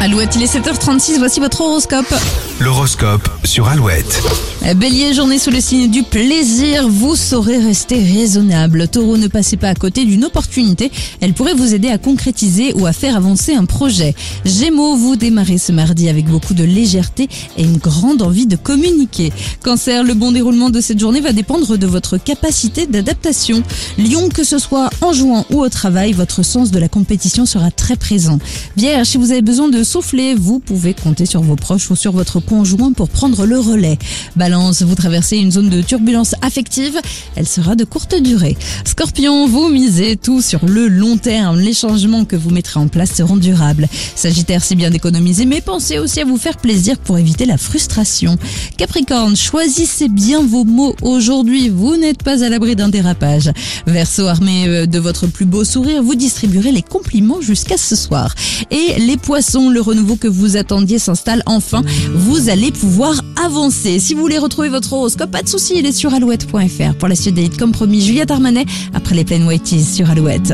Alouette, il est 7h36, voici votre horoscope. L'horoscope sur Alouette. Bélier, journée sous le signe du plaisir, vous saurez rester raisonnable. Taureau, ne passez pas à côté d'une opportunité, elle pourrait vous aider à concrétiser ou à faire avancer un projet. Gémeaux, vous démarrez ce mardi avec beaucoup de légèreté et une grande envie de communiquer. Cancer, le bon déroulement de cette journée va dépendre de votre capacité d'adaptation. Lion, que ce soit en jouant ou au travail, votre sens de la compétition sera très présent. Vierge, si vous avez besoin de souffler, vous pouvez compter sur vos proches ou sur votre conjoint pour prendre le relais. Balance, vous traversez une zone de turbulence affective, elle sera de courte durée. Scorpion, vous misez tout sur le long terme, les changements que vous mettrez en place seront durables. Sagittaire, c'est bien d'économiser, mais pensez aussi à vous faire plaisir pour éviter la frustration. Capricorne, choisissez bien vos mots aujourd'hui, vous n'êtes pas à l'abri d'un dérapage. Verseau, armé euh, de votre plus beau sourire, vous distribuerez les compliments jusqu'à ce soir. Et les poissons, le renouveau que vous attendiez s'installe enfin, vous allez pouvoir avancer. Si vous voulez retrouver votre horoscope, pas de souci, il est sur alouette.fr. Pour la suite des comme promis, Juliette Armanet, après les Plain Whiteys sur Alouette.